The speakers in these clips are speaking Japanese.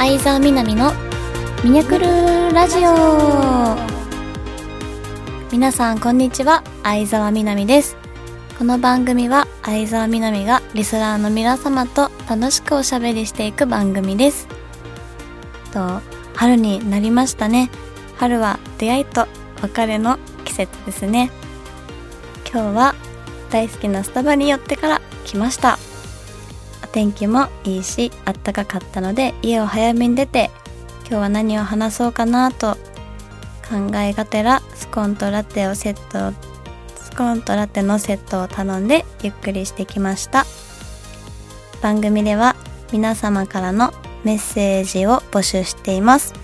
相沢みなみのミニャクルラジオ。皆さんこんにちは。相沢みなみです。この番組は相沢みなみがリスナーの皆様と楽しくおしゃべりしていく番組です。と春になりましたね。春は出会いと別れの季節ですね。今日は大好きなスタバに寄ってから来ました。天気もいいしあったかかったので家を早めに出て今日は何を話そうかなと考えがてらスコーンとラテをセットスコーンとラテのセットを頼んでゆっくりしてきました。番組では皆様からのメッセージを募集しています。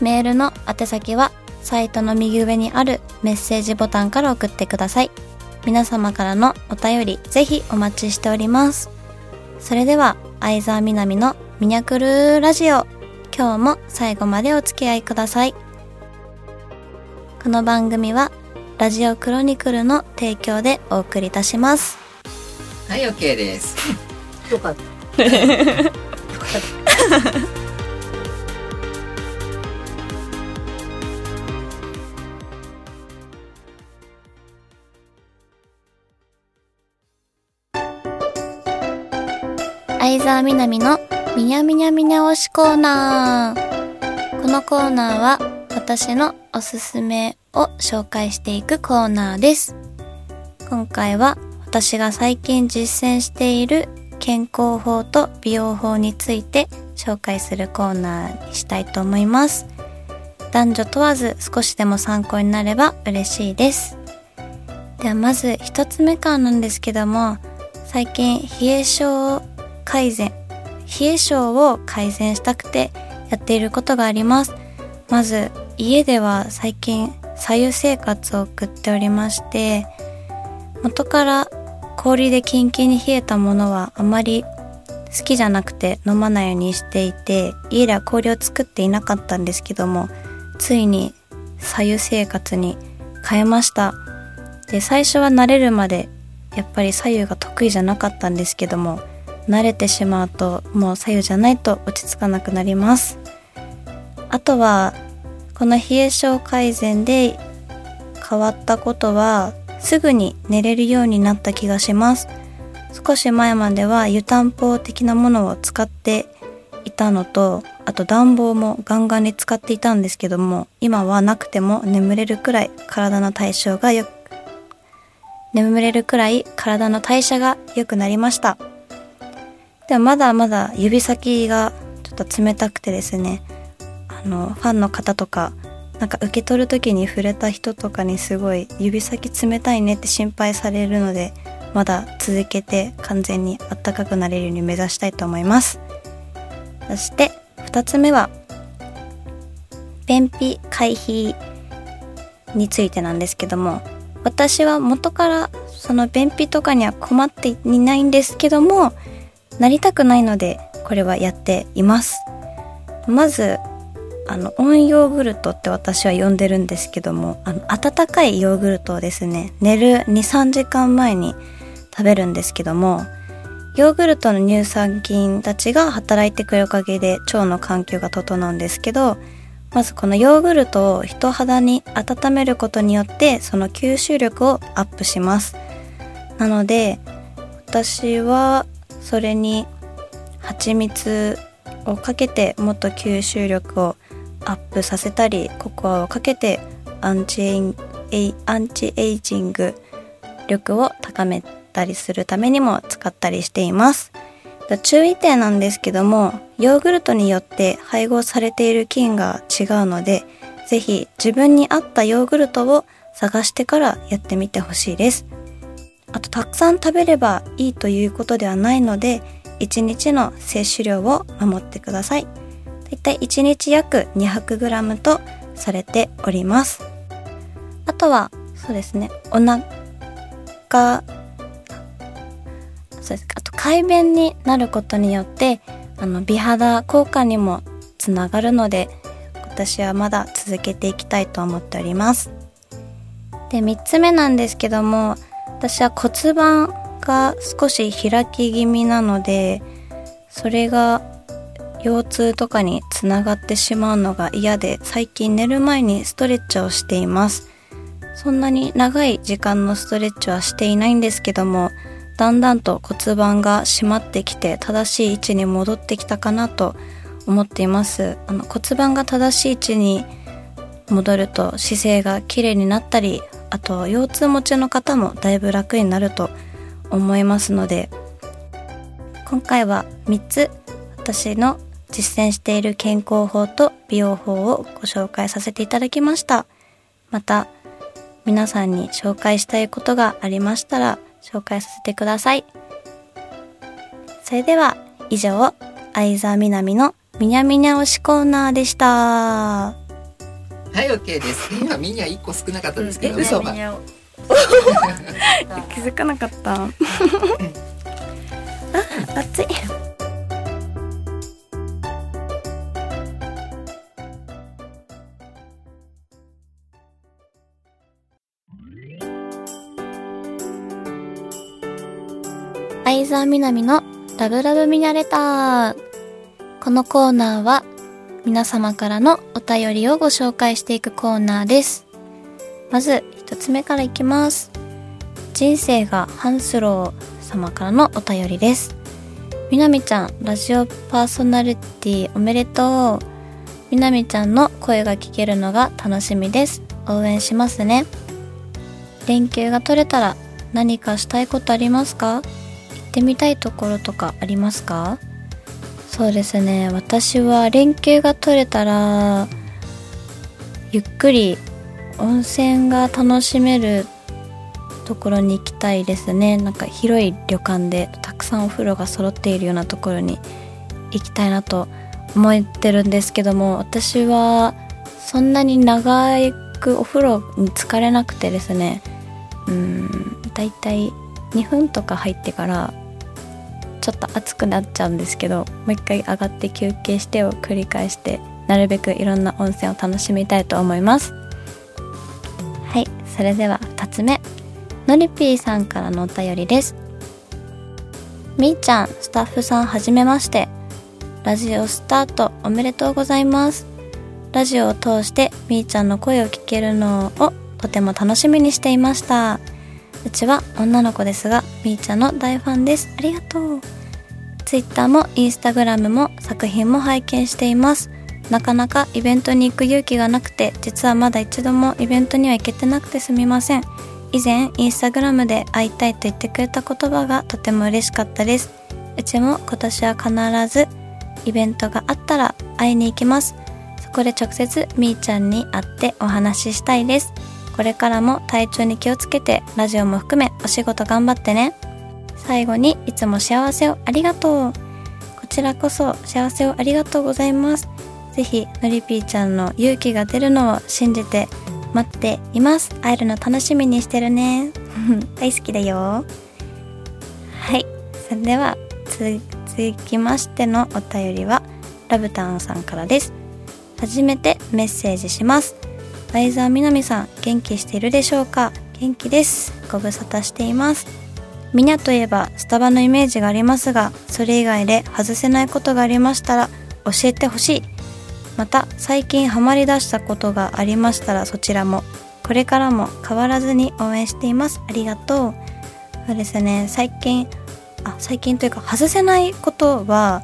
メールの宛先はサイトの右上にあるメッセージボタンから送ってください。皆様からのお便りぜひお待ちしております。それでは相沢みなみのミニャクルラジオ今日も最後までお付き合いくださいこの番組はラジオクロニクルの提供でお送りいたしますはい、OK です。よかった。よかった。相沢みなみのみにゃみにゃみにゃ推しコーナー。このコーナーは私のおすすめを紹介していくコーナーです。今回は私が最近実践している健康法と美容法について紹介するコーナーにしたいと思います。男女問わず少しでも参考になれば嬉しいです。ではまず一つ目からなんですけども最近冷え性改善冷え性を改善したくてやっていることがあります。まず家では最近左右生活を送っておりまして元から氷でキンキンに冷えたものはあまり好きじゃなくて飲まないようにしていて家では氷を作っていなかったんですけどもついに左右生活に変えました。で最初は慣れるまでやっぱり左右が得意じゃなかったんですけども慣れてしまうともう左右じゃないと落ち着かなくなります。あとはこの冷え性改善で変わったことはすぐに寝れるようになった気がします。少し前までは湯たんぽ的なものを使っていたのとあと暖房もガンガンに使っていたんですけども今はなくても眠れるくらい体の対象がよく眠れるくらい体の代謝が良くなりました。でもまだまだ指先がちょっと冷たくてですねあのファンの方とかなんか受け取る時に触れた人とかにすごい指先冷たいねって心配されるのでまだ続けて完全にあったかくなれるように目指したいと思います。そして2つ目は便秘回避についてなんですけども私は元からその便秘とかには困っていないんですけどもなりたくないのでこれはやっています。まずあの温ヨーグルトって私は呼んでるんですけどもあの温かいヨーグルトをですね寝る23時間前に食べるんですけどもヨーグルトの乳酸菌たちが働いてくるおかげで腸の環境が整うんですけどまずこのヨーグルトを人肌に温めることによってその吸収力をアップします。なので私はそれに蜂蜜をかけてもっと吸収力をアップさせたりココアをかけてアンチエインエイアンチエイジング力を高めたりするためにも使ったりしています。注意点なんですけどもヨーグルトによって配合されている菌が違うのでぜひ自分に合ったヨーグルトを探してからやってみてほしいです。あとたくさん食べればいいということではないので1日の摂取量を守ってください。だいたい1日約 200g とされております。あとはそうですね。お腹そうです。かあと快便になることによってあの美肌効果にもつながるので私はまだ続けていきたいと思っております。で3つ目なんですけども私は骨盤が少し開き気味なのでそれが腰痛とかにつながってしまうのが嫌で最近寝る前にストレッチをしています。そんなに長い時間のストレッチはしていないんですけどもだんだんと骨盤が締まってきて正しい位置に戻ってきたかなと思っています。あの骨盤が正しい位置に戻ると姿勢が綺麗になったりあと腰痛持ちの方もだいぶ楽になると思いますので今回は3つ私の実践している健康法と美容法をご紹介させていただきました。また皆さんに紹介したいことがありましたら紹介させてください。それでは以上相沢みなみのみにゃみにゃ推しコーナーでした。はい OK です。今みんな1個少なかったですけど、え嘘まあ気づかなかった。あ暑い。相沢みなみのラブラブミニャレター。このコーナーは皆様からのお便りをご紹介していくコーナーです。まず一つ目からいきます。人生がハンスロー様からのお便りです。みなみちゃん、ラジオパーソナリティおめでとう。みなみちゃんの声が聞けるのが楽しみです。応援しますね。連休が取れたら何かしたいことありますか？行ってみたいところとかありますか？そうですね。私は連休が取れたらゆっくり温泉が楽しめるところに行きたいですね。なんか広い旅館でたくさんお風呂が揃っているようなところに行きたいなと思ってるんですけども私はそんなに長くお風呂に浸かれなくてですね。うんだいたい2分とか入ってからちょっと暑くなっちゃうんですけどもう一回上がって休憩してを繰り返してなるべくいろんな温泉を楽しみたいと思います。はいそれでは2つ目。のりぴーさんからのお便りです。みーちゃんスタッフさんはじめまして。ラジオスタートおめでとうございます。ラジオを通してみーちゃんの声を聞けるのをとても楽しみにしていました。うちは女の子ですがみーちゃんの大ファンです。ありがとう。ツイッターもインスタグラムも作品も拝見しています。なかなかイベントに行く勇気がなくて実はまだ一度もイベントには行けてなくてすみません。以前インスタグラムで会いたいと言ってくれた言葉がとても嬉しかったです。うちも今年は必ずイベントがあったら会いに行きます。そこで直接みーちゃんに会ってお話ししたいです。これからも体調に気をつけてラジオも含めお仕事頑張ってね。最後にいつも幸せをありがとう。こちらこそ幸せをありがとうございます。ぜひのりぴーちゃんの勇気が出るのを信じて待っています。会えるの楽しみにしてるね。大好きだよ。はい。それでは続きましてのお便りはラブタンさんからです。初めてメッセージします。相沢みなみさん元気しているでしょうか？元気です。ご無沙汰しています。みにゃといえばスタバのイメージがありますがそれ以外で外せないことがありましたら教えてほしい。また最近ハマりだしたことがありましたらそちらもこれからも変わらずに応援しています。ありがとう。そうですね。最近あ最近というか外せないことは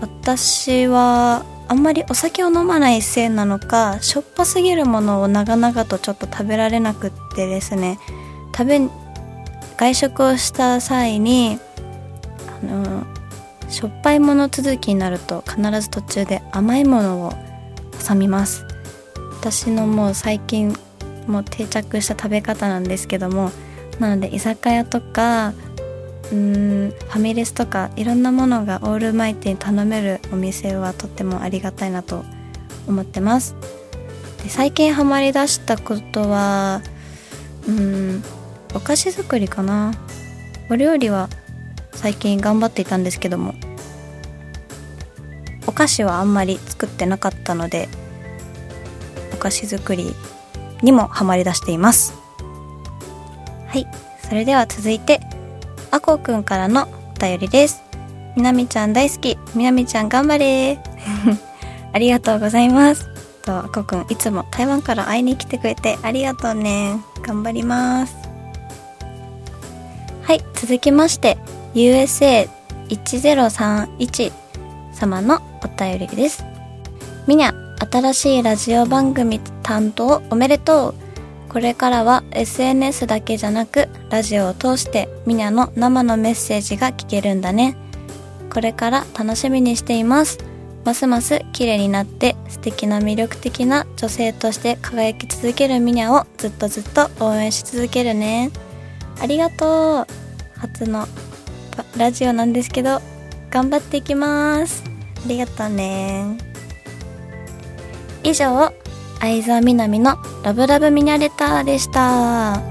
私はあんまりお酒を飲まないせいなのかしょっぱすぎるものを長々とちょっと食べられなくってですね。食べ外食をした際にあのしょっぱいもの続きになると必ず途中で甘いものを挟みます。私のもう最近もう定着した食べ方なんですけどもなので居酒屋とかうーん。ファミレスとかいろんなものがオールマイティに頼めるお店はとってもありがたいなと思ってます。で最近ハマりだしたことはうんお菓子作りかな。お料理は最近頑張っていたんですけどもお菓子はあんまり作ってなかったのでお菓子作りにもハマりだしています。はい。それでは続いてあこくんからのお便りですみなみちゃん大好き。みなみちゃん頑張れ ありがとうございます。とあ、こくんいつも台湾から会いに来てくれてありがとうね。頑張ります。はい、続きまして、USA1031 様のお便りです。みにゃ、新しいラジオ番組担当おめでとう。これからは SNS だけじゃなく、ラジオを通してみにゃの生のメッセージが聞けるんだね。これから楽しみにしています。ますます綺麗になって素敵な魅力的な女性として輝き続けるみにゃをずっとずっと応援し続けるね。ありがとう。初のラジオなんですけど、頑張っていきます。ありがとうね。以上、相沢みなみのラブラブミニャレターでした。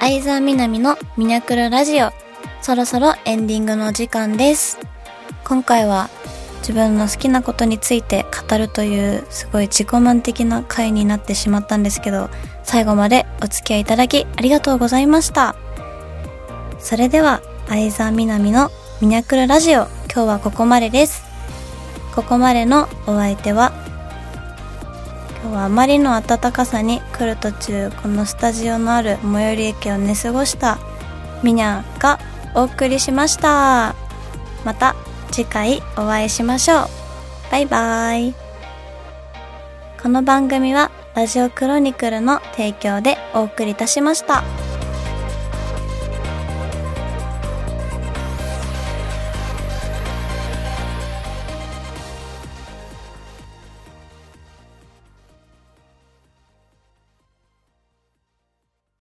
相沢みなみのミニャクルラジオ。そろそろエンディングの時間です。今回は自分の好きなことについて語るというすごい自己満的な回になってしまったんですけど、最後までお付き合いいただきありがとうございました。それでは、相沢みなみのミニャクルラジオ、今日はここまでです。ここまでのお相手は、今日はあまりの暖かさに来る途中、このスタジオのある最寄り駅を寝過ごしたミニャがお送りしました。また次回お会いしましょう。バイバイ。この番組はラジオクロニクルの提供でお送りいたしました。